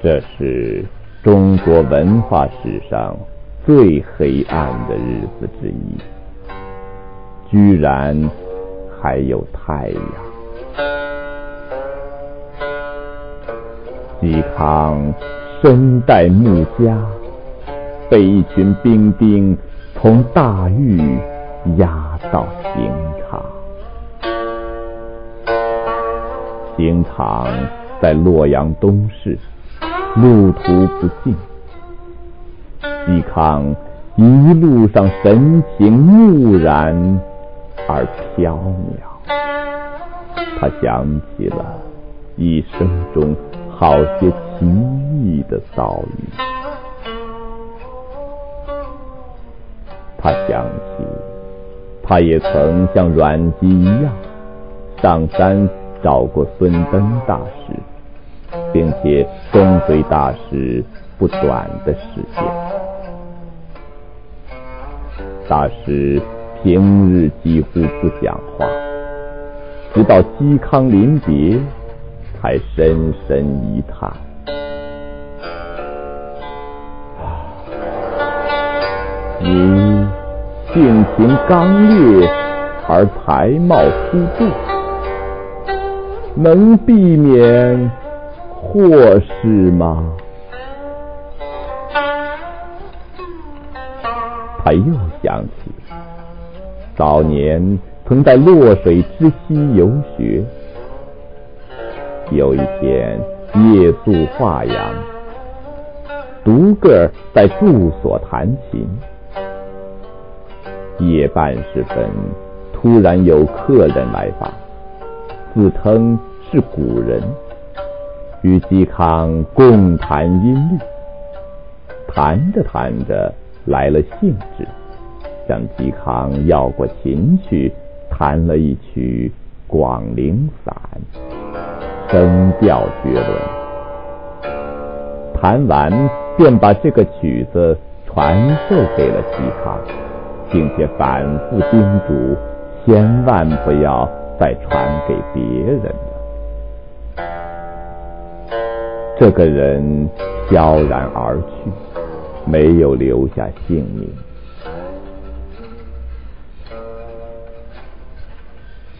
这是中国文化史上最黑暗的日子之一，居然还有太阳。嵇康身带木枷，被一群兵丁从大狱押到刑场。刑场在洛阳东市。路途不尽，嵇康一路上神情木然而飘渺。他想起了一生中好些奇异的遭遇。他想起，他也曾像阮籍一样上山找过孙登大师。并且跟随大师不短的时间，大师平日几乎不讲话，直到嵇康临别，才深深一叹：“你性情刚烈而才貌出众，能避免。”祸事吗？他又想起早年曾在洛水之西游学，有一天夜宿华阳，独个在住所弹琴。夜半时分，突然有客人来访，自称是古人。与嵇康共弹音律，弹着弹着来了兴致，向嵇康要过琴去，弹了一曲《广陵散》，声调绝伦。弹完便把这个曲子传授给了嵇康，并且反复叮嘱，千万不要再传给别人。这个人飘然而去，没有留下姓名。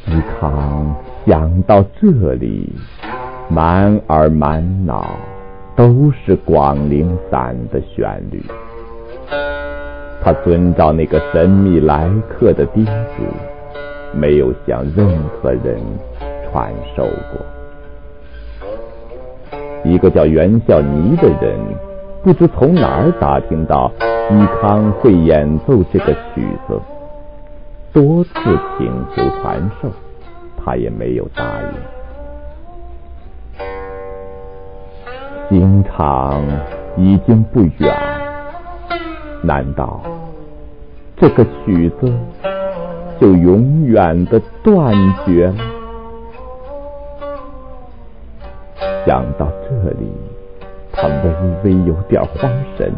嵇康想到这里，满耳满脑都是《广陵散》的旋律。他遵照那个神秘来客的叮嘱，没有向任何人传授过。一个叫袁孝尼的人，不知从哪儿打听到嵇康会演奏这个曲子，多次请求传授，他也没有答应。刑场已经不远，难道这个曲子就永远的断绝了？想到这里，他微微有点慌神。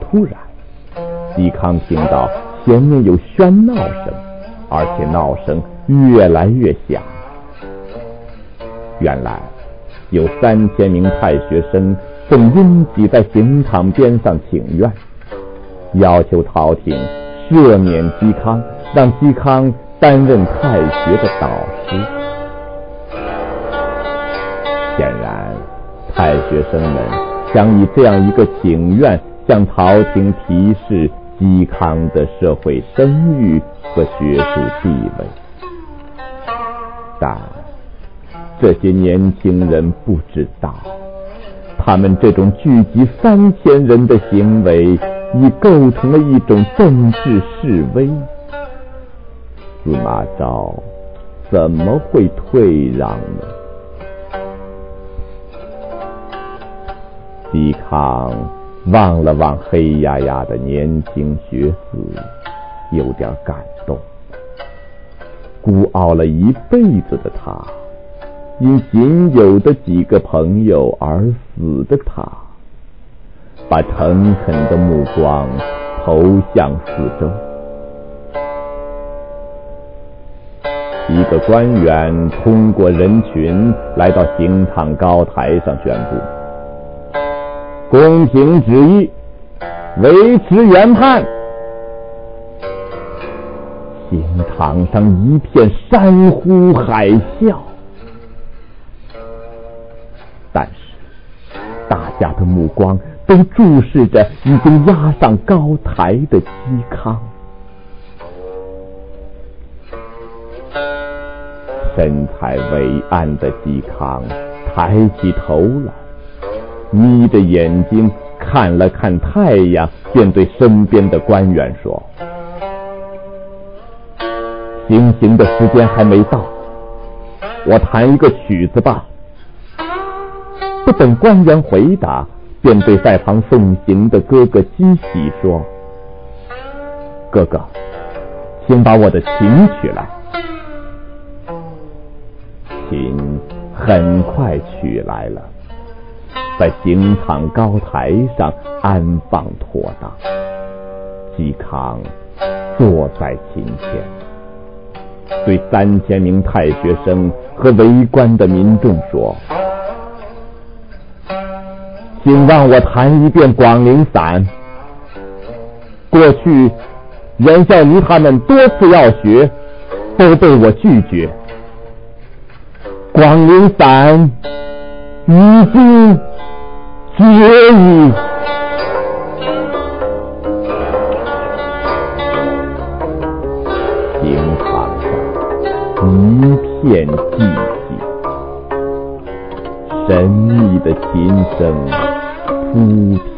突然，嵇康听到前面有喧闹声，而且闹声越来越响。原来，有三千名太学生正拥挤在刑场边上请愿，要求朝廷赦免嵇康，让嵇康担任太学的导师。显然，太学生们想以这样一个请愿向朝廷提示嵇康的社会声誉和学术地位，但这些年轻人不知道，他们这种聚集三千人的行为已构成了一种政治示威。司马昭怎么会退让呢？嵇康望了望黑压压的年轻学子，有点感动。孤傲了一辈子的他，因仅有的几个朋友而死的他，把诚恳的目光投向四周。一个官员通过人群来到刑场高台上宣布：“宫廷旨意，维持原判。”刑场上一片山呼海啸，但是大家的目光都注视着已经押上高台的嵇康。身材伟岸的嵇康抬起头来，眯着眼睛看了看太阳，便对身边的官员说。行刑的时间还没到，我弹一个曲子吧。不等官员回答，便对在旁送行的哥哥姬喜说：“哥哥，请把我的琴取来。”琴很快取来了，在刑场高台上安放妥当。嵇康坐在琴前。对三千名太学生和围观的民众说：“请让我弹一遍《广陵散》。过去袁孝仪他们多次要学，都被我拒绝。《广陵散》已经绝矣。”一片寂静，神秘的琴声铺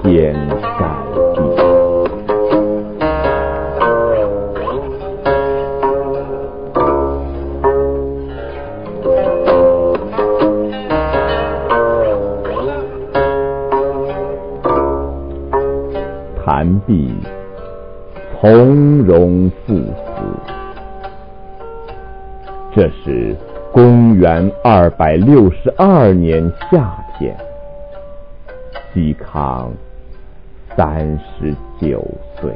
天盖地地。弹毕，从容赴死。这是公元二百六十二年夏天，嵇康三十九岁。